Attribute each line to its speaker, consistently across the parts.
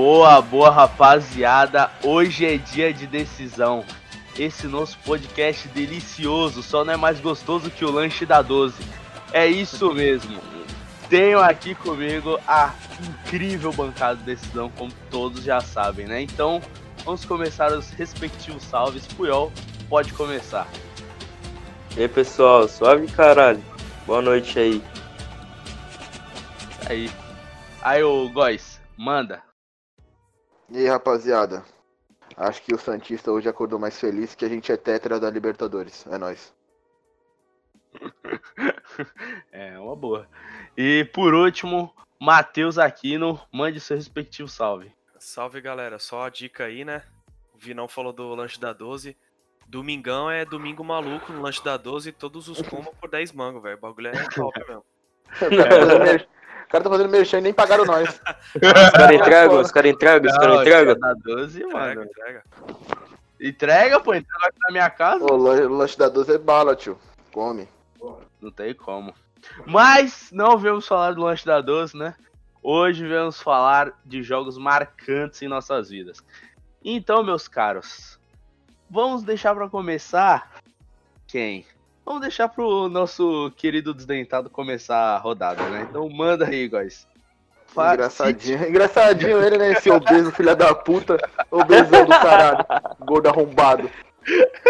Speaker 1: Boa, boa rapaziada. Hoje é dia de decisão. Esse nosso podcast delicioso só não é mais gostoso que o lanche da 12. É isso mesmo. Tenho aqui comigo a incrível bancada de decisão, como todos já sabem, né? Então, vamos começar os respectivos salves. Puyol, pode começar.
Speaker 2: E aí, pessoal, suave caralho. Boa noite aí.
Speaker 1: Aí. Aí, ô Góis, manda.
Speaker 3: E aí, rapaziada? Acho que o Santista hoje acordou mais feliz que a gente é tetra da Libertadores. É nóis.
Speaker 1: é, uma boa. E por último, Matheus Aquino, mande seu respectivo salve.
Speaker 4: Salve galera, só a dica aí, né? O Vinão falou do lanche da 12. Domingão é domingo maluco no lanche da 12 todos os combos por 10 mangos, velho. O bagulho é top mesmo.
Speaker 3: O cara tá fazendo merchan e nem pagaram nós.
Speaker 2: Os caras entregam, os caras entregam, os caras entregam.
Speaker 1: Da 12, mano. Entrega, entrega. pô, entrega aqui na minha casa.
Speaker 3: O lanche da 12 é bala, tio. Come.
Speaker 1: Não tem como. Mas não vamos falar do lanche da 12, né? Hoje vamos falar de jogos marcantes em nossas vidas. Então, meus caros, vamos deixar para começar quem? Vamos deixar pro nosso querido desdentado começar a rodada, né? Então manda aí, guys.
Speaker 3: Engraçadinho, engraçadinho ele, né? Esse obeso, filha da puta. Obesão do caralho. Gordo arrombado.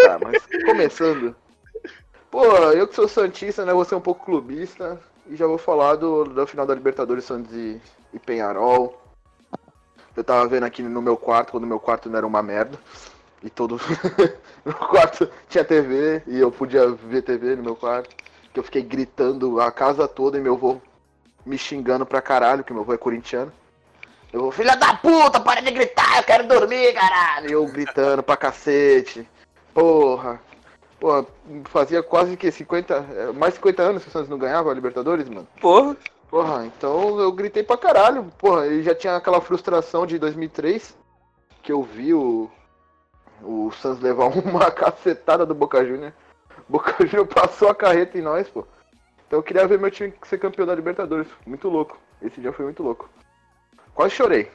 Speaker 3: Tá, mas começando. Pô, eu que sou Santista, né? Vou ser um pouco clubista. E já vou falar do, da final da Libertadores Santos e, e Penharol. Eu tava vendo aqui no meu quarto, quando o meu quarto não era uma merda. E todo. no quarto tinha TV e eu podia ver TV no meu quarto. Que eu fiquei gritando a casa toda e meu avô me xingando pra caralho, que meu avô é corintiano. Eu vou, filha da puta, para de gritar, eu quero dormir, caralho! E eu gritando pra cacete. Porra. Porra, fazia quase que 50. É, mais 50 anos que o Santos não ganhava a Libertadores, mano.
Speaker 2: Porra.
Speaker 3: Porra, então eu gritei pra caralho. Porra, e já tinha aquela frustração de 2003 que eu vi o, o Santos levar uma cacetada do Boca Juniors. Boca Juniors passou a carreta em nós, pô. Então eu queria ver meu time ser campeão da Libertadores. Muito louco. Esse dia foi muito louco. Quase chorei.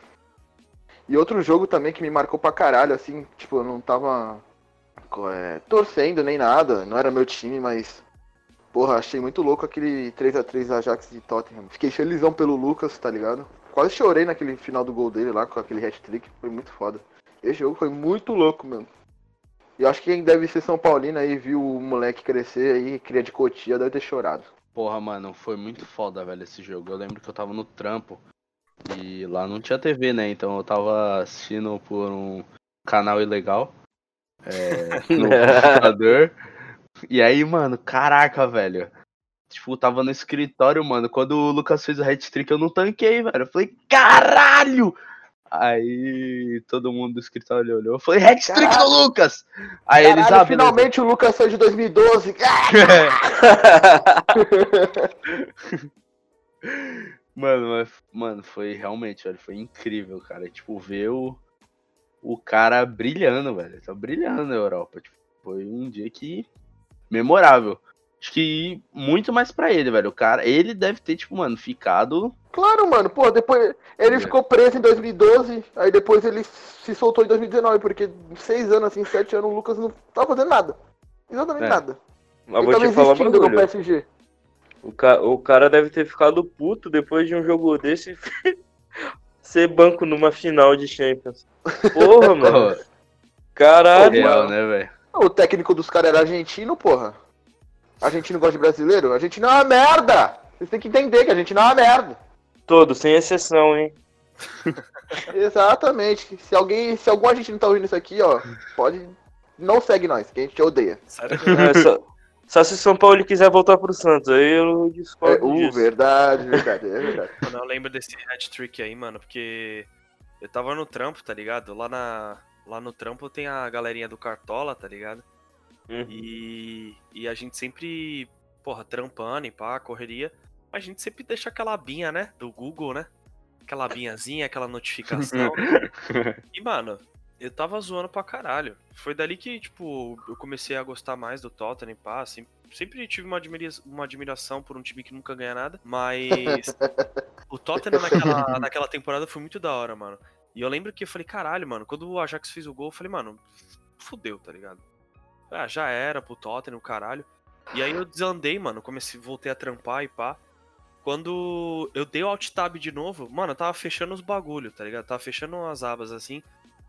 Speaker 3: E outro jogo também que me marcou pra caralho, assim, tipo, eu não tava é, torcendo nem nada, não era meu time, mas. Porra, achei muito louco aquele 3 a 3 Ajax de Tottenham. Fiquei felizão pelo Lucas, tá ligado? Quase chorei naquele final do gol dele lá, com aquele hat-trick, foi muito foda. Esse jogo foi muito louco, mano. E eu acho que quem deve ser São Paulino aí, viu o moleque crescer aí, cria de Cotia, deve ter chorado.
Speaker 1: Porra, mano, foi muito foda, velho, esse jogo. Eu lembro que eu tava no trampo e lá não tinha TV, né? Então eu tava assistindo por um canal ilegal é, no computador. E aí, mano, caraca, velho. Tipo, tava no escritório, mano. Quando o Lucas fez o hat-trick, eu não tanquei, velho. Eu falei, caralho! Aí todo mundo do escritório olhou. Foi hat-trick do Lucas! Aí
Speaker 3: Caralho,
Speaker 1: eles abriram.
Speaker 3: finalmente o Lucas foi de 2012.
Speaker 1: mano, mas, mano, foi realmente, velho, foi incrível, cara. Tipo, ver o, o cara brilhando, velho. Tá brilhando na Europa. Tipo, foi um dia que. memorável. Acho que muito mais pra ele, velho. O cara, ele deve ter, tipo, mano, ficado
Speaker 3: Claro, mano, pô, depois ele é. ficou preso em 2012, aí depois ele se soltou em 2019, porque seis anos, assim, sete anos, o Lucas não tava fazendo nada. Exatamente é. nada.
Speaker 2: Mas vou te falar uma no PSG. O, ca o cara deve ter ficado puto depois de um jogo desse ser banco numa final de Champions. Porra, mano. Caralho.
Speaker 1: Real, né, velho?
Speaker 3: O técnico dos caras era argentino, porra. Argentino gosta de brasileiro? Argentino é uma merda! Vocês têm que entender que a gente não é uma merda.
Speaker 2: Todo, sem exceção, hein?
Speaker 3: Exatamente. Se alguém, se algum agente não tá ouvindo isso aqui, ó, pode. Não segue nós, que a gente odeia.
Speaker 2: É, só, só, se São Paulo quiser voltar pro Santos, aí eu discordo.
Speaker 3: É, uh, verdade, verdade, é verdade.
Speaker 4: Mano, eu lembro desse hat-trick aí, mano, porque eu tava no trampo, tá ligado? Lá, na, lá no trampo tem a galerinha do Cartola, tá ligado? Uhum. E, e a gente sempre, porra, trampando e pá, correria a gente sempre deixa aquela abinha, né? Do Google, né? Aquela abinhazinha, aquela notificação. e, mano, eu tava zoando pra caralho. Foi dali que, tipo, eu comecei a gostar mais do Tottenham, pá, assim, sempre tive uma, admira uma admiração por um time que nunca ganha nada, mas o Tottenham naquela, naquela temporada foi muito da hora, mano. E eu lembro que eu falei, caralho, mano, quando o Ajax fez o gol, eu falei, mano, fudeu, tá ligado? Ah, já era pro Tottenham, caralho. E aí eu desandei, mano, comecei, voltei a trampar e pá. Quando eu dei o alt tab de novo, mano, eu tava fechando os bagulho, tá ligado? tava fechando as abas assim.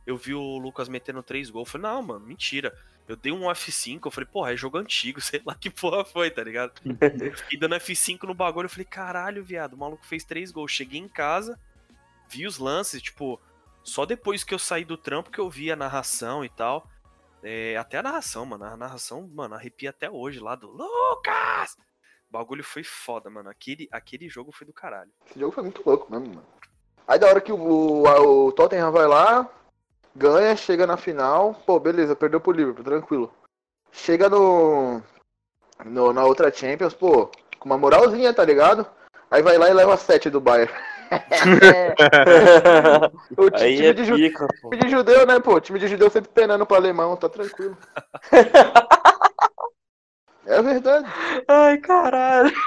Speaker 4: Eu vi o Lucas metendo três gols. Eu falei, não, mano, mentira. Eu dei um F5, eu falei, porra, é jogo antigo, sei lá que porra foi, tá ligado? Fiquei dando F5 no bagulho, eu falei, caralho, viado, o maluco fez três gols. Cheguei em casa, vi os lances, tipo, só depois que eu saí do trampo que eu vi a narração e tal. É, até a narração, mano. A narração, mano, arrepia até hoje lá do Lucas! O bagulho foi foda, mano. Aquele, aquele jogo foi do caralho.
Speaker 3: Esse jogo foi muito louco mesmo, mano. Aí da hora que o, o, o Tottenham vai lá, ganha, chega na final, pô, beleza, perdeu pro Liverpool, tranquilo. Chega no, no na outra Champions, pô, com uma moralzinha, tá ligado? Aí vai lá e leva 7 do Bayern. o time, time, é de pica, time, de judeu, né, pô? Time de judeu sempre penando pro alemão, tá tranquilo. é verdade.
Speaker 2: Ai, caralho.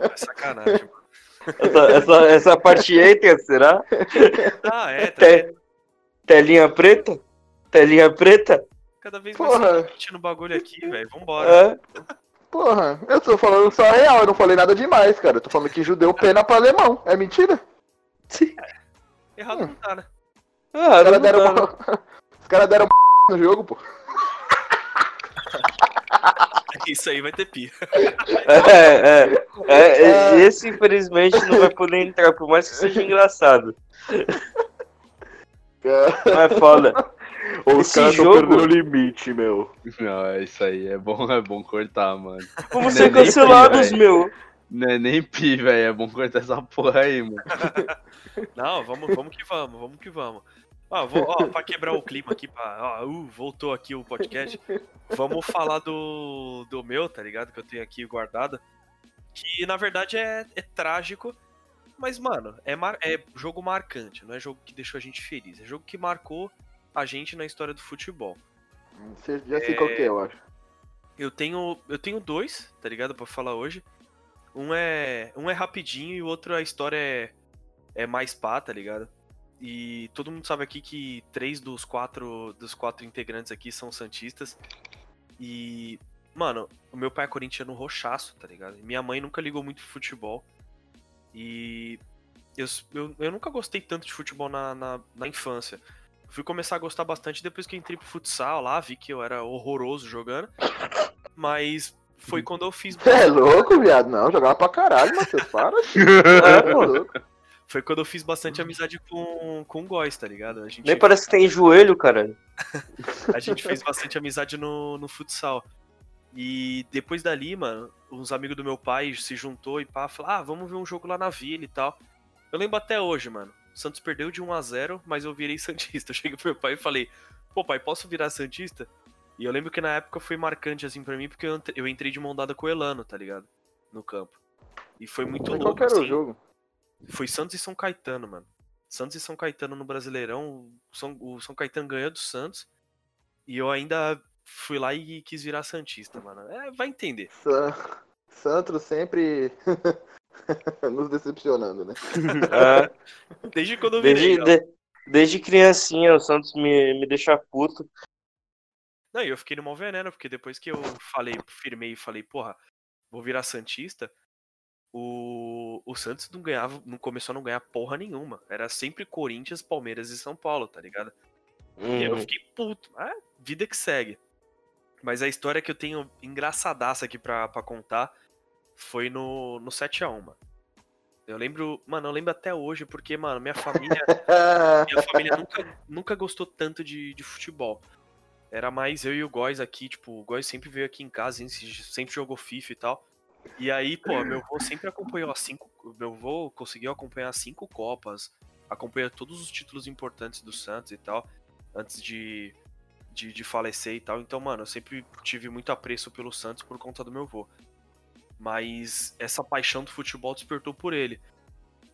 Speaker 4: É sacanagem, mano.
Speaker 2: Essa, essa, essa parte hater, será?
Speaker 4: Ah, é. Tá Te,
Speaker 2: telinha preta? Telinha preta?
Speaker 4: Cada vez mais Porra. no bagulho aqui, velho. Vambora. É.
Speaker 3: Porra, eu tô falando só a real, eu não falei nada demais, cara. Eu tô falando que judeu pena pra alemão. É mentira?
Speaker 4: Sim. Errado hum. não tá, né?
Speaker 3: Ah, Os caras deram, tá, né? Os cara deram no jogo, pô.
Speaker 4: Isso aí vai ter pia.
Speaker 2: É, é, é, é, esse infelizmente não vai poder entrar, por mais que seja engraçado. Não é foda.
Speaker 3: Os caras jogo... estão perdendo o limite, meu.
Speaker 1: Não, é isso aí é bom, é bom cortar, mano.
Speaker 2: Vamos ser cancelados, meu.
Speaker 1: Não é nem pi, velho. É bom cortar essa porra aí, mano.
Speaker 4: Não, vamos, vamos que vamos, vamos que vamos. Ó, vou, ó, pra quebrar o clima aqui, pra, ó, uh, voltou aqui o podcast. Vamos falar do, do meu, tá ligado? Que eu tenho aqui guardado. Que na verdade é, é trágico, mas, mano, é, mar, é jogo marcante, não é jogo que deixou a gente feliz. É jogo que marcou a gente na história do futebol.
Speaker 3: Você já sei é... qual que é, eu acho.
Speaker 4: Eu tenho, eu tenho dois, tá ligado? Pra falar hoje. Um é, um é rapidinho e o outro a história é, é mais pá, tá ligado? E todo mundo sabe aqui que três dos quatro, dos quatro integrantes aqui são santistas. E, mano, o meu pai é corintiano roxaço, tá ligado? Minha mãe nunca ligou muito pro futebol. E eu, eu, eu nunca gostei tanto de futebol na, na, na infância. Fui começar a gostar bastante depois que entrei pro futsal lá, vi que eu era horroroso jogando. Mas foi quando eu fiz.
Speaker 3: é louco, viado? Não, jogava pra caralho, Matheus, para. é,
Speaker 4: louco. Foi quando eu fiz bastante amizade com, com o Góis, tá ligado? A
Speaker 2: gente... Nem parece que tem joelho, cara.
Speaker 4: a gente fez bastante amizade no, no futsal. E depois dali, mano, uns amigos do meu pai se juntou e pá, falou, ah, vamos ver um jogo lá na vila e tal. Eu lembro até hoje, mano. O Santos perdeu de 1 a 0 mas eu virei Santista. Eu cheguei pro meu pai e falei, pô, pai, posso virar Santista? E eu lembro que na época foi marcante assim para mim, porque eu entrei de mão dada com o Elano, tá ligado? No campo. E foi muito louco.
Speaker 3: Qual era assim. o jogo?
Speaker 4: Foi Santos e São Caetano, mano. Santos e São Caetano no Brasileirão. São, o São Caetano ganhou do Santos. E eu ainda fui lá e quis virar Santista, mano. É, vai entender.
Speaker 3: Santos sempre nos decepcionando, né?
Speaker 4: É. Desde quando eu
Speaker 2: virei. Desde, de, desde criancinha o Santos me, me deixa puto.
Speaker 4: Não, e eu fiquei no mau veneno, porque depois que eu falei, firmei e falei, porra, vou virar Santista, o, o Santos não ganhava, não começou a não ganhar porra nenhuma. Era sempre Corinthians, Palmeiras e São Paulo, tá ligado? Uhum. E eu fiquei puto. Ah, vida que segue. Mas a história que eu tenho engraçadaça aqui pra, pra contar foi no, no 7x1, mano. Eu lembro, mano, eu lembro até hoje, porque, mano, minha família. minha família nunca, nunca gostou tanto de, de futebol. Era mais eu e o Góis aqui, tipo, o Góis sempre veio aqui em casa, sempre jogou FIFA e tal. E aí, pô, meu avô sempre acompanhou as cinco. Meu avô conseguiu acompanhar cinco Copas, acompanhou todos os títulos importantes do Santos e tal, antes de, de, de, falecer e tal. Então, mano, eu sempre tive muito apreço pelo Santos por conta do meu avô. Mas essa paixão do futebol despertou por ele.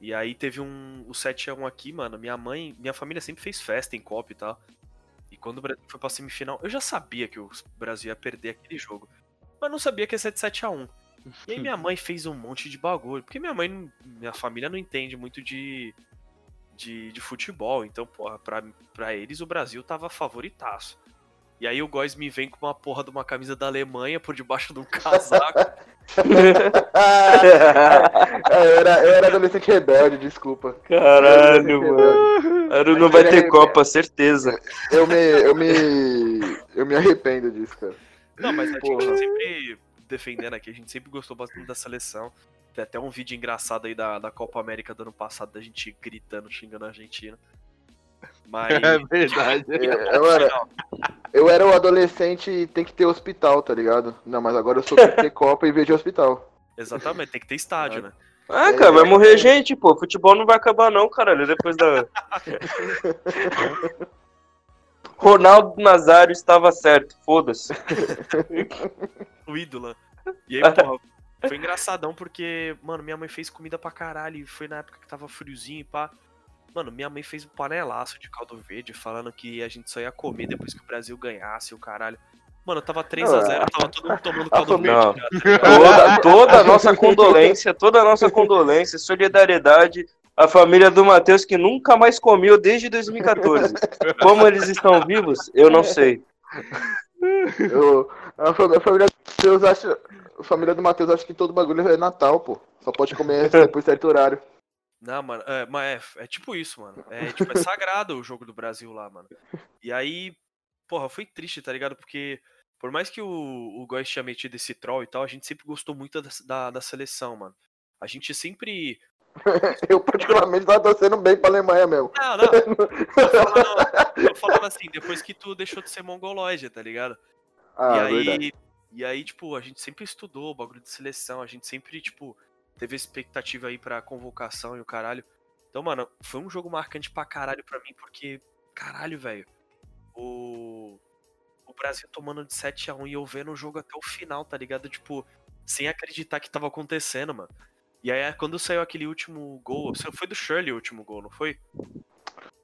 Speaker 4: E aí teve um o 7 x 1 aqui, mano. Minha mãe, minha família sempre fez festa em Copa e tal. E quando o Brasil foi pra semifinal, eu já sabia que o Brasil ia perder aquele jogo. Mas não sabia que ia ser de 7 x 1 e aí minha mãe fez um monte de bagulho. Porque minha mãe, minha família não entende muito de, de, de futebol. Então, porra, pra, pra eles o Brasil tava favoritaço. E aí o Góis me vem com uma porra de uma camisa da Alemanha por debaixo de um casaco.
Speaker 3: Eu, era, eu era adolescente rebelde, desculpa.
Speaker 2: Caralho, mano. Não vai ter Copa, certeza.
Speaker 3: Eu me, eu me. Eu me arrependo disso, cara.
Speaker 4: Não, mas a Porra. gente sempre defendendo aqui, a gente sempre gostou bastante da seleção. Tem até um vídeo engraçado aí da, da Copa América do ano passado, da gente gritando, xingando a Argentina. Mas.
Speaker 1: É verdade.
Speaker 3: É, eu, era, eu era o adolescente e tem que ter hospital, tá ligado? Não, mas agora eu sou tem que ter Copa e vejo hospital.
Speaker 4: Exatamente, tem que ter estádio, né?
Speaker 2: Ah, cara, vai morrer gente, pô. Futebol não vai acabar, não, caralho. Depois da. Ronaldo Nazário estava certo, foda-se.
Speaker 4: o ídolo. E aí, porra, foi engraçadão porque, mano, minha mãe fez comida pra caralho. E foi na época que tava friozinho e pá. Mano, minha mãe fez um panelaço de caldo verde, falando que a gente só ia comer depois que o Brasil ganhasse o caralho. Mano, tava 3x0, tava todo mundo tomando caldo verde.
Speaker 2: Toda, toda a nossa condolência, toda a nossa condolência, solidariedade a família do Matheus que nunca mais comeu desde 2014. Como eles estão vivos, eu não sei.
Speaker 3: Eu, a família, a família do Matheus acha, a família do Matheus acha que todo bagulho é Natal, pô. Só pode comer depois de certo horário.
Speaker 4: Não, mano, é, mas é, é, tipo isso, mano. É, tipo, é sagrado o jogo do Brasil lá, mano. E aí, porra, foi triste, tá ligado? Porque, por mais que o, o Góis tinha metido esse troll e tal, a gente sempre gostou muito da, da, da seleção, mano. A gente sempre.
Speaker 3: Eu, particularmente, tava torcendo bem pra Alemanha mesmo.
Speaker 4: Não, não. Tô falando, tô falando assim, depois que tu deixou de ser mongolóide, tá ligado?
Speaker 3: Ah,
Speaker 4: e aí.
Speaker 3: verdade.
Speaker 4: E aí, tipo, a gente sempre estudou o bagulho de seleção, a gente sempre, tipo, teve expectativa aí pra convocação e o caralho. Então, mano, foi um jogo marcante pra caralho pra mim, porque, caralho, velho, o, o Brasil tomando de 7 a 1 e eu vendo o jogo até o final, tá ligado? Tipo, sem acreditar que tava acontecendo, mano. E aí, quando saiu aquele último gol, foi do Shirley o último gol, não foi?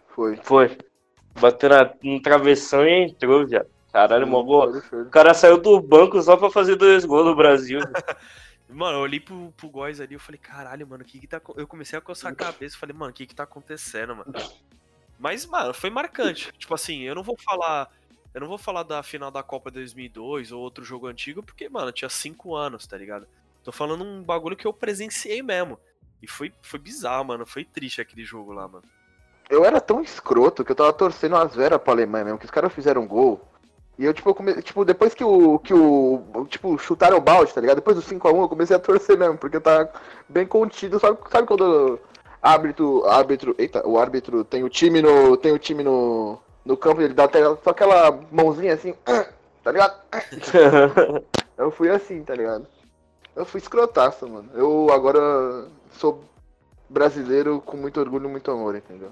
Speaker 3: Foi.
Speaker 2: Foi. Bateu na, no travessão e entrou já. Caralho, mó boa. O cara saiu do banco só pra fazer dois gols no Brasil.
Speaker 4: Mano, eu olhei pro, pro Góis ali e falei, caralho, mano, o que que tá. Eu comecei a coçar a cabeça falei, mano, o que que tá acontecendo, mano? Mas, mano, foi marcante. Tipo assim, eu não vou falar. Eu não vou falar da final da Copa 2002 ou outro jogo antigo, porque, mano, tinha 5 anos, tá ligado? Tô falando um bagulho que eu presenciei mesmo. E foi, foi bizarro, mano. Foi triste aquele jogo lá, mano.
Speaker 3: Eu era tão escroto que eu tava torcendo as veras pra Alemanha mesmo, que os caras fizeram um gol. E eu, tipo, eu come... tipo, depois que o. que o. Tipo, chutaram o balde, tá ligado? Depois do 5x1 eu comecei a torcer mesmo, porque tava bem contido. Sabe, sabe quando o árbitro. árbitro. Eita, o árbitro tem o time no. Tem o time no. No campo, ele dá até só aquela mãozinha assim, tá ligado? eu fui assim, tá ligado? Eu fui escrotaço, mano. Eu agora sou brasileiro com muito orgulho e muito amor, entendeu?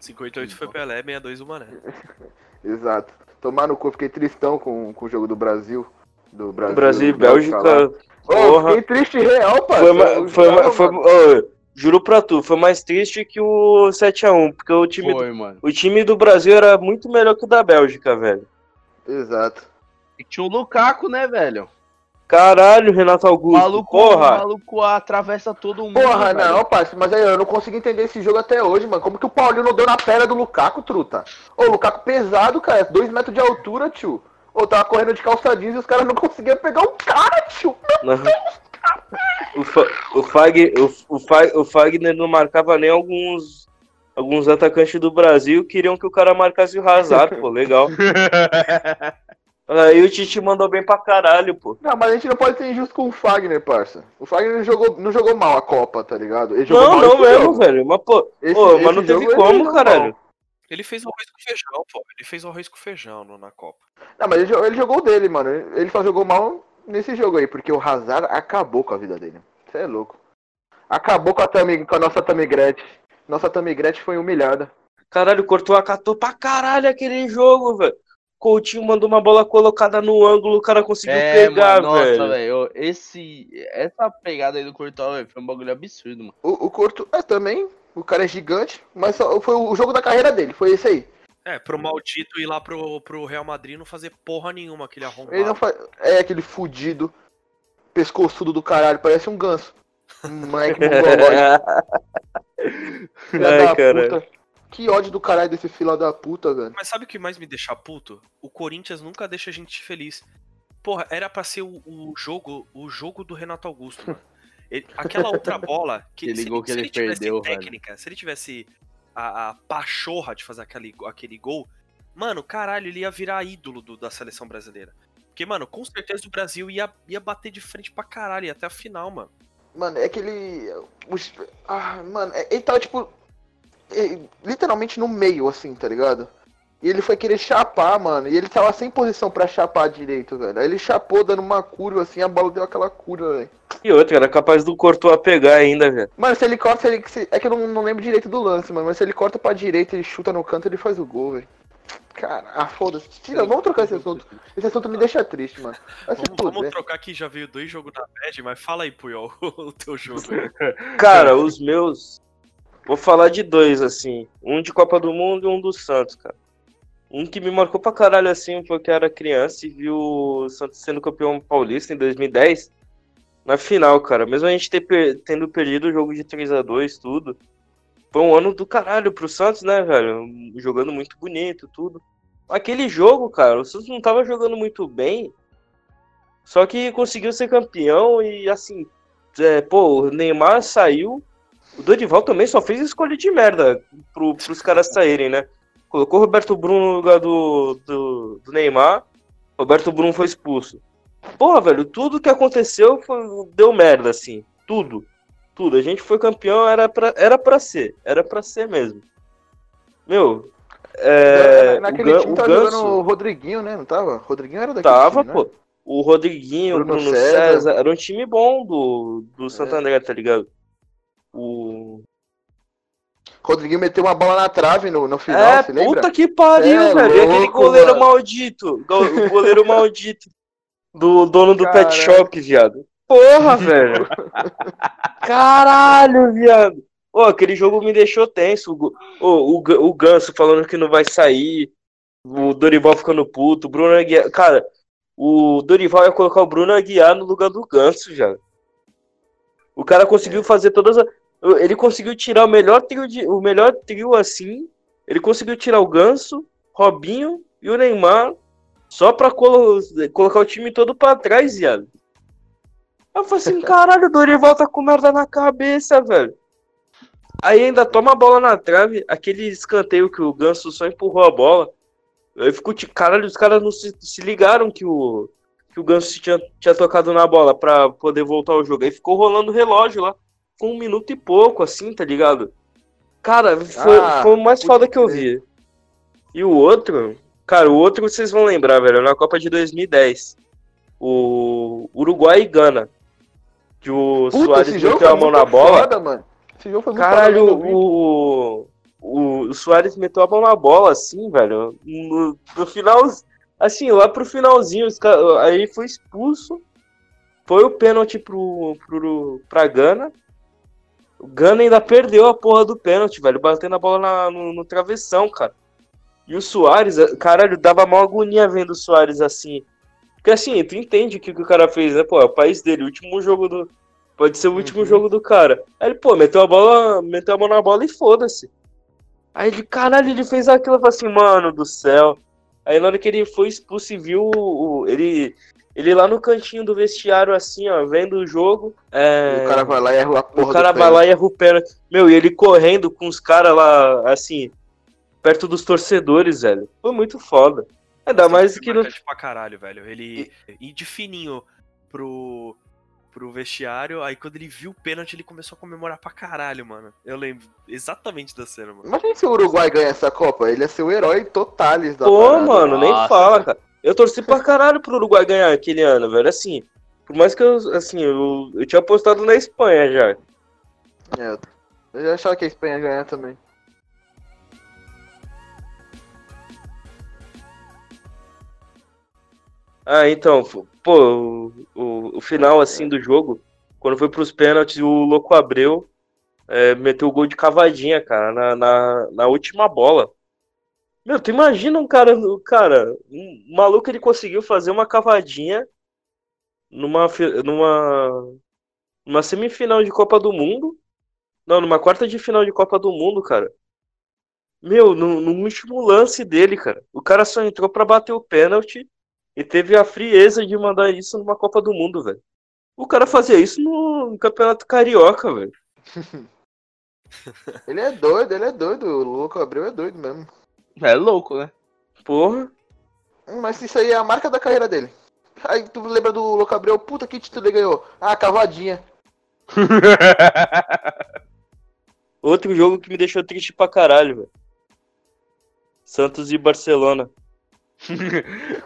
Speaker 4: 58 foi Pelé, 62 o Mané.
Speaker 3: Exato. Tomar no cu, fiquei tristão com, com o jogo do Brasil. Do Brasil,
Speaker 2: Brasil e Bélgica.
Speaker 3: Oh, fiquei triste real, pai.
Speaker 2: Foi, foi, foi, oh, juro pra tu, foi mais triste que o 7x1, porque o time,
Speaker 1: Foi,
Speaker 2: do, o time do Brasil era muito melhor que o da Bélgica, velho.
Speaker 3: Exato.
Speaker 1: E tinha o Lukaku, né, velho?
Speaker 2: Caralho, Renato
Speaker 1: O
Speaker 2: Augusto,
Speaker 1: maluco,
Speaker 2: porra.
Speaker 1: o maluco atravessa todo mundo.
Speaker 3: Porra,
Speaker 1: velho.
Speaker 3: não, parceiro, mas aí eu não consigo entender esse jogo até hoje, mano. Como que o Paulinho não deu na perna do Lukaku, truta? Ô, o Lukaku pesado, cara, dois metros de altura, tio. Ô, tava correndo de calça jeans e os caras não conseguiam pegar um cara, tio.
Speaker 2: O, Fa o, Fag o, o, Fag o Fagner não marcava nem alguns alguns atacantes do Brasil queriam que o cara marcasse o Hazard, pô, legal. Aí o Tite mandou bem pra caralho, pô.
Speaker 3: Não, mas a gente não pode ser injusto com o Fagner, parça. O Fagner não jogou, não jogou mal a Copa, tá ligado? Ele jogou
Speaker 2: Não,
Speaker 3: mal
Speaker 2: não mesmo,
Speaker 3: jogo.
Speaker 2: velho. Mas, pô,
Speaker 3: Esse-
Speaker 2: pô, mas
Speaker 3: esse
Speaker 2: não teve como, caralho.
Speaker 3: mal.
Speaker 4: Ele fez o arroz com feijão, pô. Ele fez o arroz com feijão no- na Copa.
Speaker 3: Não, mas ele, ele jogou dele, mano. Ele só jogou mal nesse jogo aí, porque o Hazard acabou com a vida dele. Você é louco. Acabou com a, Tami, com a nossa Tamigrete. Nossa Tamigrete foi humilhada.
Speaker 2: Caralho, cortou a catou pra caralho aquele jogo, velho. Coutinho mandou uma bola colocada no ângulo, o cara conseguiu
Speaker 1: É,
Speaker 2: pegar,
Speaker 1: mano, nossa,
Speaker 2: velho.
Speaker 1: velho. Esse, essa pegada aí do Courtois, velho, foi um bagulho absurdo, mano.
Speaker 3: O, o Corto é também. O cara é gigante, mas só, foi o jogo da carreira dele, foi esse aí.
Speaker 4: É, pro maldito ir lá pro, pro Real Madrid e não fazer porra nenhuma aquele
Speaker 3: Ele não
Speaker 4: arrombado.
Speaker 3: faz. É aquele fudido, pescoçudo do caralho, parece um ganso. Moleque mongolóide. Ai, cara. puta. Que ódio do caralho desse fila da puta, velho.
Speaker 4: Mas sabe o que mais me deixa puto? O Corinthians nunca deixa a gente feliz. Porra, era pra ser o, o jogo o jogo do Renato Augusto, mano. Ele, aquela outra bola que,
Speaker 1: se,
Speaker 4: ele,
Speaker 1: se ele, ele tivesse perdeu,
Speaker 4: técnica,
Speaker 1: velho.
Speaker 4: se ele tivesse a, a pachorra de fazer aquele, aquele gol, mano, caralho, ele ia virar ídolo do, da seleção brasileira. Porque, mano, com certeza o Brasil ia, ia bater de frente pra caralho, ia até a final, mano.
Speaker 3: Mano, é que ele. Ah, mano, é, ele tava tipo. É, literalmente no meio, assim, tá ligado? E ele foi querer chapar, mano. E ele tava sem posição para chapar direito, velho. Aí ele chapou dando uma curva assim, a bola deu aquela curva, velho.
Speaker 2: E outra, era capaz do Cortou a pegar ainda, velho.
Speaker 3: Mano, se ele corta, ele, se, é que eu não, não, lembro direito do lance, mano. Mas se ele corta pra direita e chuta no canto, ele faz o gol, velho. Cara, ah, foda-se. Tira, vamos trocar esse assunto. Esse assunto me deixa triste, mano.
Speaker 4: Vamos, vamos trocar aqui, já veio dois jogos na bad, mas fala aí, Puyol, o teu jogo.
Speaker 2: Cara, os meus. Vou falar de dois, assim. Um de Copa do Mundo e um do Santos, cara. Um que me marcou pra caralho assim, porque eu era criança e viu o Santos sendo campeão paulista em 2010. Na final, cara. Mesmo a gente ter tendo perdido o jogo de 3 a 2 tudo. Foi um ano do caralho pro Santos, né, velho? Jogando muito bonito, tudo. Aquele jogo, cara, o Santos não tava jogando muito bem. Só que conseguiu ser campeão e assim. É, pô, o Neymar saiu. O Dorival também só fez escolha de merda pro, pros caras saírem, né? colocou o Roberto Bruno no lugar do, do, do Neymar, Roberto Bruno foi expulso. Porra, velho, tudo que aconteceu foi, deu merda, assim. Tudo. Tudo. A gente foi campeão, era pra, era pra ser. Era pra ser mesmo. Meu. É,
Speaker 3: Naquele o, time tava Ganso, jogando o Rodriguinho, né? Não tava? O Rodriguinho era daquele
Speaker 2: Tava,
Speaker 3: time,
Speaker 2: pô. Né? O Rodriguinho, Bruno, Bruno César. César. Era um time bom do, do é. Santander, tá ligado? O.
Speaker 3: Rodriguinho meteu uma bola na trave no, no final, é,
Speaker 2: você lembra? Puta que pariu, é, velho. Louco, aquele goleiro mano. maldito. O goleiro maldito do dono do Cara. pet shop, viado. Porra, velho. Caralho, viado. Pô, aquele jogo me deixou tenso. O, o, o, o Ganso falando que não vai sair. O Dorival ficando puto. O Bruno Aguiar. Cara, o Dorival ia colocar o Bruno Aguiar no lugar do Ganso, já. O cara conseguiu é. fazer todas as. Ele conseguiu tirar o melhor trio, de, o melhor trio assim. Ele conseguiu tirar o Ganso, Robinho e o Neymar só pra colo colocar o time todo pra trás, viado. Eu falei assim, caralho, o Dorival tá com merda na cabeça, velho. Aí ainda toma a bola na trave, aquele escanteio que o Ganso só empurrou a bola. Eu fico, caralho, os caras não se, se, ligaram que o, que o Ganso tinha, tinha tocado na bola pra poder voltar ao jogo. Aí ficou rolando o relógio lá com um minuto e pouco, assim, tá ligado? Cara, foi, ah, foi o mais foda que eu vi. E o outro, cara, o outro vocês vão lembrar, velho, na Copa de 2010. O Uruguai e Gana. Que o Puta, Soares meteu a mão na bola. Foda, Caralho, foda, o, o, o Soares meteu a mão na bola, assim, velho. No, no final, assim, lá pro finalzinho, aí foi expulso. Foi o pênalti pro, pro, pra Gana. O Gana ainda perdeu a porra do pênalti, velho, batendo a bola na, no, no, travessão, cara. E o Soares, caralho, dava mal agonia vendo o Soares assim. Porque assim, tu entende o que, que o cara fez, né? Pô, é o país dele, o último jogo do. Pode ser o último uhum. jogo do cara. Aí ele, pô, meteu a bola, meteu a mão na bola e foda-se. Aí ele, caralho, ele fez aquilo, eu assim, mano do céu. Aí na hora que ele foi expulso e viu, ele, ele lá no cantinho do vestiário, assim, ó, vendo o jogo. É...
Speaker 3: O cara vai lá e erra a porra
Speaker 2: O cara vai lá e erra o pênalti. Meu, e ele correndo com os caras lá, assim, perto dos torcedores, velho. Foi muito foda. Ainda mais que.
Speaker 4: No... pra caralho, velho. Ele ir de fininho pro, pro vestiário, aí quando ele viu o pênalti, ele começou a comemorar pra caralho, mano. Eu lembro exatamente da cena, mano.
Speaker 3: Imagina se o Uruguai ganha essa Copa, ele ia ser o herói totalis
Speaker 2: da Pô, parada. mano, nem Nossa, fala, cara. Eu torci pra caralho pro Uruguai ganhar aquele ano, velho. Assim, por mais que eu, assim, eu, eu tinha apostado na Espanha já.
Speaker 3: É, eu já achava que a Espanha ia ganhar também.
Speaker 2: Ah, então, pô, o, o, o final, assim, do jogo, quando foi pros pênaltis, o Louco Abreu é, meteu o gol de cavadinha, cara, na, na, na última bola. Meu, tu imagina um cara, cara, um maluco ele conseguiu fazer uma cavadinha numa, numa, numa semifinal de Copa do Mundo, Não, numa quarta de final de Copa do Mundo, cara. Meu, no, no último lance dele, cara. O cara só entrou pra bater o pênalti e teve a frieza de mandar isso numa Copa do Mundo, velho. O cara fazia isso no, no Campeonato Carioca, velho.
Speaker 3: ele é doido, ele é doido. O Louco Abreu é doido mesmo.
Speaker 1: É louco, né?
Speaker 2: Porra.
Speaker 3: Mas isso aí é a marca da carreira dele. Aí tu lembra do Louco Abreu? Puta, que título ele ganhou? Ah, cavadinha.
Speaker 2: Outro jogo que me deixou triste pra caralho, velho. Santos e Barcelona.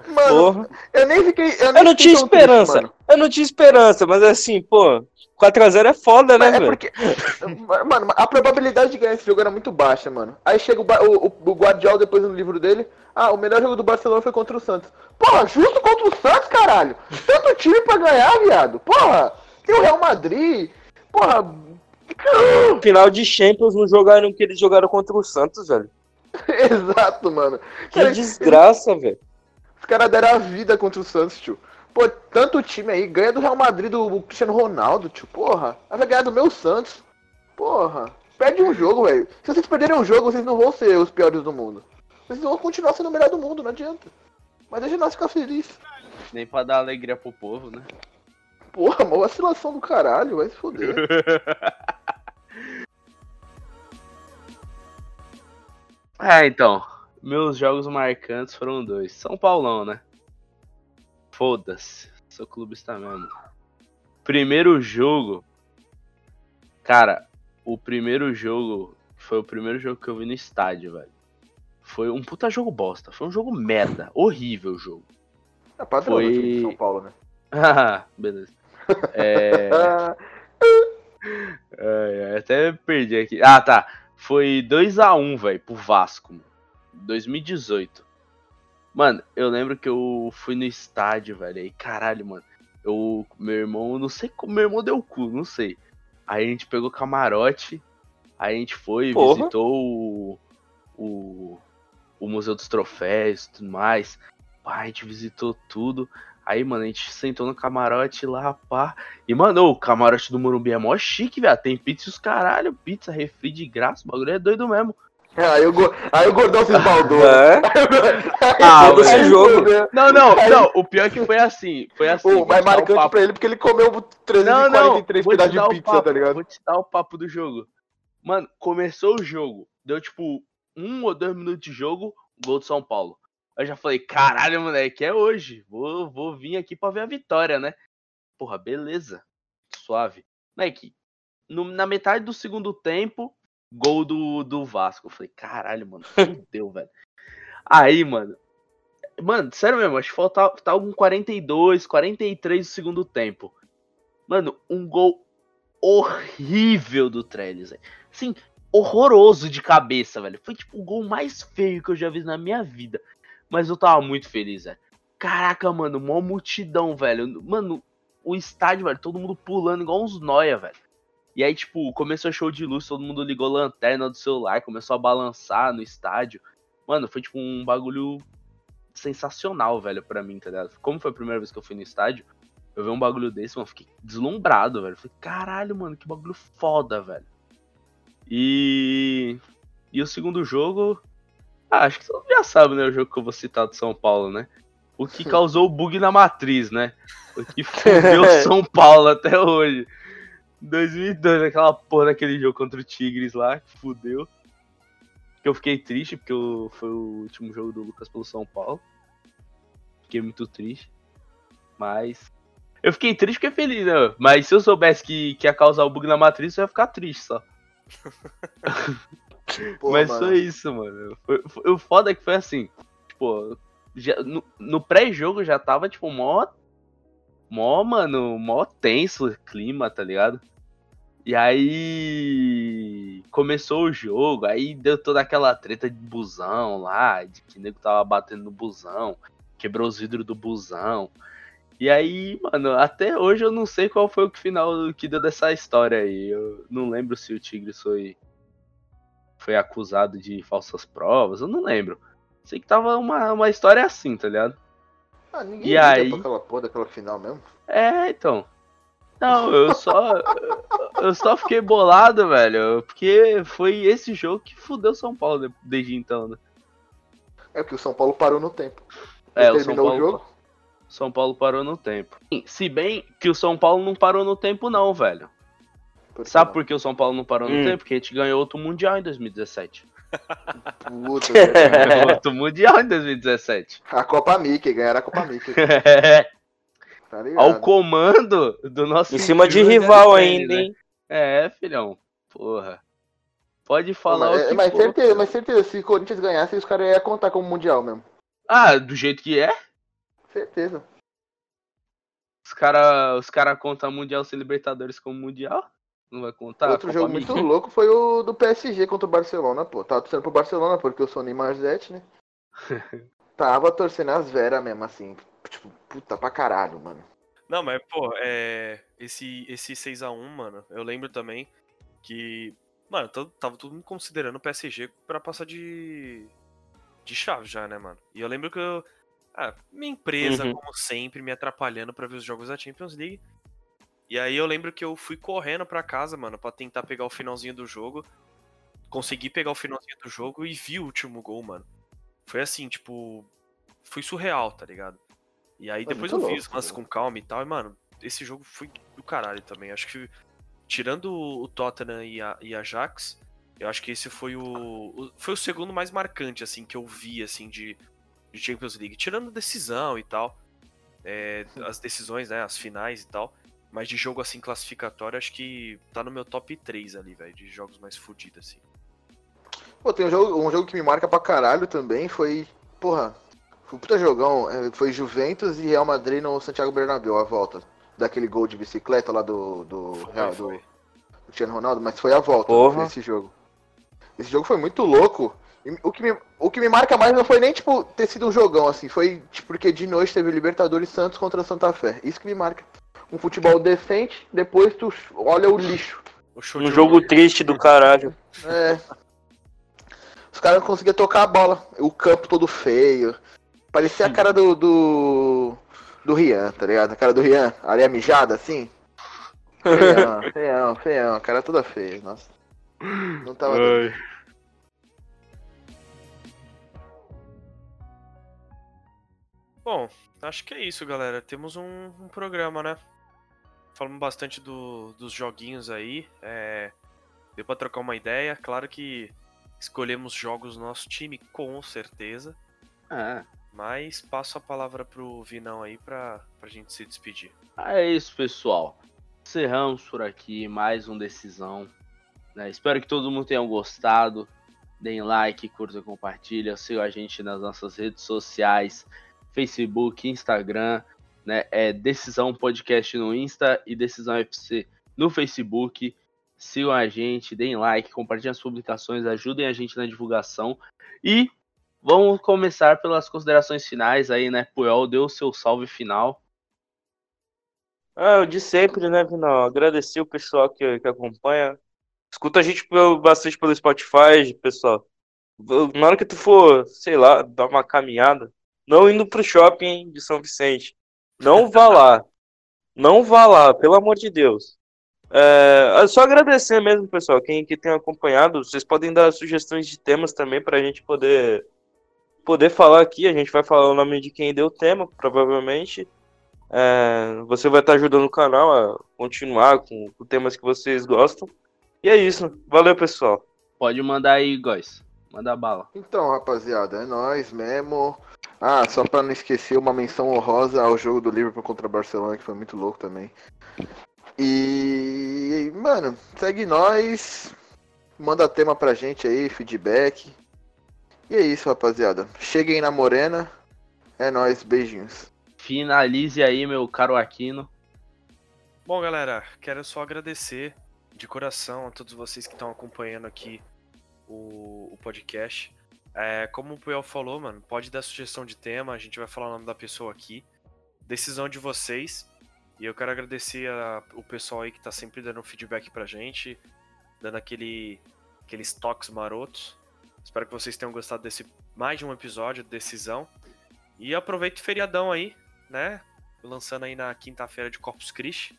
Speaker 3: Mano, Porra. eu nem fiquei. Eu, nem
Speaker 2: eu não tinha esperança. Triste, eu não tinha esperança, mas assim, pô, 4x0 é foda, né, é velho? Porque,
Speaker 3: mano, a probabilidade de ganhar esse jogo era muito baixa, mano. Aí chega o, o, o Guardiola depois no livro dele. Ah, o melhor jogo do Barcelona foi contra o Santos. Porra, justo contra o Santos, caralho. Tanto time pra ganhar, viado. Porra, tem o Real Madrid. Porra.
Speaker 2: Final de Champions não jogaram que eles jogaram contra o Santos, velho.
Speaker 3: Exato, mano.
Speaker 2: Que cara, desgraça, velho.
Speaker 3: Os caras deram a vida contra o Santos, tio. Pô, tanto time aí, ganha do Real Madrid do Cristiano Ronaldo, tio. Porra, vai ganhar do meu Santos. Porra, perde um jogo, velho. Se vocês perderem um jogo, vocês não vão ser os piores do mundo. Vocês vão continuar sendo o melhor do mundo, não adianta. Mas deixa nós ficar felizes.
Speaker 1: Nem pra dar alegria pro povo, né?
Speaker 3: Porra, uma vacilação do caralho, vai se foder.
Speaker 1: ah, então. Meus jogos marcantes foram dois. São Paulão, né? Foda-se. Sou clubista mesmo. Primeiro jogo. Cara, o primeiro jogo foi o primeiro jogo que eu vi no estádio, velho. Foi um puta jogo bosta. Foi um jogo merda. Horrível o jogo.
Speaker 3: É padrão foi... de São Paulo, né?
Speaker 1: ah, beleza. É... é... Até perdi aqui. Ah, tá. Foi 2x1, velho, pro Vasco. 2018. Mano, eu lembro que eu fui no estádio, velho. Aí, caralho, mano. Eu, meu irmão, não sei como meu irmão deu o cu, não sei. Aí a gente pegou camarote. Aí a gente foi, Porra. visitou o, o, o Museu dos Troféus e tudo mais. Pá, a gente visitou tudo. Aí, mano, a gente sentou no camarote lá, pá. E, mano, o camarote do Morumbi é mó chique, velho. Tem pizza e os caralho, pizza, refri de graça. O bagulho é doido mesmo.
Speaker 3: É, aí, o, aí o gordão se esbaldou.
Speaker 1: É? ah, esse jogo. Não, não, não. O pior é que foi assim. Foi assim.
Speaker 3: O mais marcante pra ele porque ele comeu 343 pedaços de pizza,
Speaker 1: papo,
Speaker 3: tá ligado?
Speaker 1: Vou te dar o papo do jogo. Mano, começou o jogo. Deu tipo um ou dois minutos de jogo, gol do São Paulo. Eu já falei, caralho, moleque, é hoje. Vou, vou vir aqui pra ver a vitória, né? Porra, beleza. Suave. Moleque, no, na metade do segundo tempo, gol do, do Vasco. Eu falei, caralho, mano, fudeu, velho. Aí, mano. Mano, sério mesmo, acho que faltava, faltava algum 42, 43 do segundo tempo. Mano, um gol horrível do Trellis. Sim, horroroso de cabeça, velho. Foi tipo o gol mais feio que eu já vi na minha vida. Mas eu tava muito feliz, velho. Caraca, mano, mó multidão, velho. Mano, o estádio, velho, todo mundo pulando igual uns noia, velho. E aí, tipo, começou show de luz, todo mundo ligou lanterna do celular, começou a balançar no estádio. Mano, foi tipo um bagulho sensacional, velho, pra mim, tá ligado? Como foi a primeira vez que eu fui no estádio, eu vi um bagulho desse, mano, fiquei deslumbrado, velho. Falei, caralho, mano, que bagulho foda, velho. E. E o segundo jogo. Ah, acho que você já sabe, né? O jogo que eu vou citar do São Paulo, né? O que causou o bug na matriz, né? O que fudeu São Paulo até hoje. 2002, aquela porra daquele jogo contra o Tigres lá, que fudeu. Que eu fiquei triste, porque eu, foi o último jogo do Lucas pelo São Paulo. Fiquei muito triste. Mas. Eu fiquei triste porque feliz, né? Mas se eu soubesse que, que ia causar o bug na matriz, eu ia ficar triste só. Mas mano. foi isso, mano. Foi, foi, o foda é que foi assim. Tipo, já, no, no pré-jogo já tava, tipo, mó. Mó, mano, mó tenso o clima, tá ligado? E aí começou o jogo, aí deu toda aquela treta de busão lá, de que o nego tava batendo no busão, quebrou os vidros do busão. E aí, mano, até hoje eu não sei qual foi o final que deu dessa história aí. Eu não lembro se o Tigre foi foi acusado de falsas provas, eu não lembro. Sei que tava uma, uma história assim, tá ligado?
Speaker 3: Ah, ninguém e aí... pra aquela porra daquela final mesmo.
Speaker 1: É, então. Não, eu só. Eu só fiquei bolado, velho. Porque foi esse jogo que fudeu São Paulo desde então, né?
Speaker 3: É que o São Paulo parou no tempo.
Speaker 1: É, o São Paulo. O jogo. São Paulo parou no tempo. Se bem que o São Paulo não parou no tempo, não, velho. Por Sabe não? por que o São Paulo não parou hum. no tempo? Porque a gente ganhou outro Mundial em 2017. Puta, outro Mundial em 2017.
Speaker 3: A Copa Mickey, ganharam a Copa Mickey.
Speaker 1: tá Ao comando do nosso.
Speaker 2: Em cima de rival ainda, né? hein?
Speaker 1: É, filhão. Porra. Pode falar
Speaker 3: mas, o que mas, for, certeza, mas certeza, se o Corinthians ganhasse, os caras iam contar como Mundial mesmo.
Speaker 1: Ah, do jeito que é?
Speaker 3: Certeza.
Speaker 1: Os caras os cara contam Mundial sem Libertadores como Mundial? Não vai contar?
Speaker 3: Outro jogo muito louco foi o do PSG contra o Barcelona, pô. Tava torcendo pro Barcelona porque eu sou Neymar Zete, né? Tava torcendo as veras mesmo, assim. Tipo, puta pra caralho, mano.
Speaker 4: Não, mas, pô, é. Esse, esse 6x1, mano, eu lembro também que. Mano, tava todo mundo considerando o PSG pra passar de. de chave já, né, mano? E eu lembro que eu. Ah, minha empresa, uhum. como sempre, me atrapalhando para ver os jogos da Champions League. E aí eu lembro que eu fui correndo para casa, mano, para tentar pegar o finalzinho do jogo. Consegui pegar o finalzinho do jogo e vi o último gol, mano. Foi assim, tipo, foi surreal, tá ligado? E aí foi depois eu vi os lances com calma e tal, e mano, esse jogo foi do caralho também. Acho que tirando o Tottenham e a, e a Ajax, eu acho que esse foi o, o, foi o segundo mais marcante assim que eu vi assim de, de Champions League, tirando decisão e tal. É, as decisões, né, as finais e tal. Mas de jogo assim classificatório, acho que tá no meu top 3 ali, velho, de jogos mais fodidos, assim.
Speaker 3: Pô, tem um jogo, um jogo que me marca pra caralho também, foi. Porra, foi um puta jogão. É, foi Juventus e Real Madrid no Santiago Bernabéu, a volta. Daquele gol de bicicleta lá do. do foi, Real, do, do Cristiano Ronaldo, mas foi a volta Porra. esse jogo. Esse jogo foi muito louco. O que, me, o que me marca mais não foi nem, tipo, ter sido um jogão, assim. Foi, tipo, porque de noite teve Libertadores Santos contra Santa Fé. Isso que me marca um futebol decente, depois tu olha o lixo.
Speaker 2: Um jogo triste do caralho.
Speaker 3: É. Os caras não conseguiam tocar a bola. O campo todo feio. Parecia a cara do. do. do Rian, tá ligado? A cara do Rian, areia mijada assim. Feião, feião, feião. A cara toda feia, nossa. Não tava.
Speaker 4: Bom, acho que é isso, galera. Temos um, um programa, né? Falamos bastante do, dos joguinhos aí. É, deu pra trocar uma ideia. Claro que escolhemos jogos do nosso time, com certeza.
Speaker 1: É.
Speaker 4: Mas passo a palavra pro Vinão aí pra, pra gente se despedir.
Speaker 1: É isso, pessoal. Encerramos por aqui mais um Decisão. Né? Espero que todo mundo tenha gostado. Deem like, curta, compartilha. Sigam a gente nas nossas redes sociais: Facebook, Instagram né? É Decisão Podcast no Insta e Decisão FC no Facebook. Sigam a gente, deem like, compartilhem as publicações, ajudem a gente na divulgação. E vamos começar pelas considerações finais aí, né? Puyol deu o seu salve final.
Speaker 2: Ah, eu de sempre, né, Vinal? Agradecer o pessoal que, que acompanha. Escuta a gente bastante pelo Spotify, pessoal. Na hora que tu for, sei lá, dar uma caminhada, não indo pro shopping de São Vicente, não vá lá. Não vá lá, pelo amor de Deus. É, é, só agradecer mesmo, pessoal, quem que tem acompanhado. Vocês podem dar sugestões de temas também para a gente poder poder falar aqui. A gente vai falar o nome de quem deu o tema, provavelmente. É, você vai estar ajudando o canal a continuar com, com temas que vocês gostam. E é isso. Valeu, pessoal.
Speaker 1: Pode mandar aí, guys. Manda bala.
Speaker 3: Então, rapaziada, é nóis mesmo. Ah, só pra não esquecer uma menção honrosa ao jogo do Liverpool contra o Barcelona, que foi muito louco também. E, mano, segue nós. Manda tema pra gente aí, feedback. E é isso, rapaziada. Cheguem na Morena. É nóis, beijinhos.
Speaker 1: Finalize aí, meu caro Aquino.
Speaker 4: Bom, galera, quero só agradecer de coração a todos vocês que estão acompanhando aqui o, o podcast. É, como o Puyol falou, mano, pode dar sugestão de tema, a gente vai falar o nome da pessoa aqui. Decisão de vocês. E eu quero agradecer a, o pessoal aí que tá sempre dando feedback pra gente, dando aquele, aqueles toques marotos. Espero que vocês tenham gostado desse mais de um episódio de Decisão. E aproveite o feriadão aí, né? Lançando aí na quinta-feira de Corpus Christi.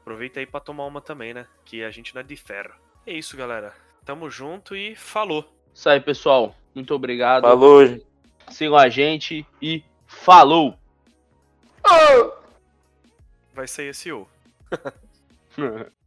Speaker 4: aproveita aí pra tomar uma também, né? Que a gente não é de ferro. É isso, galera. Tamo junto e falou.
Speaker 1: Isso aí, pessoal. Muito obrigado.
Speaker 2: Falou.
Speaker 1: Sigam a gente e falou!
Speaker 4: Vai sair esse O.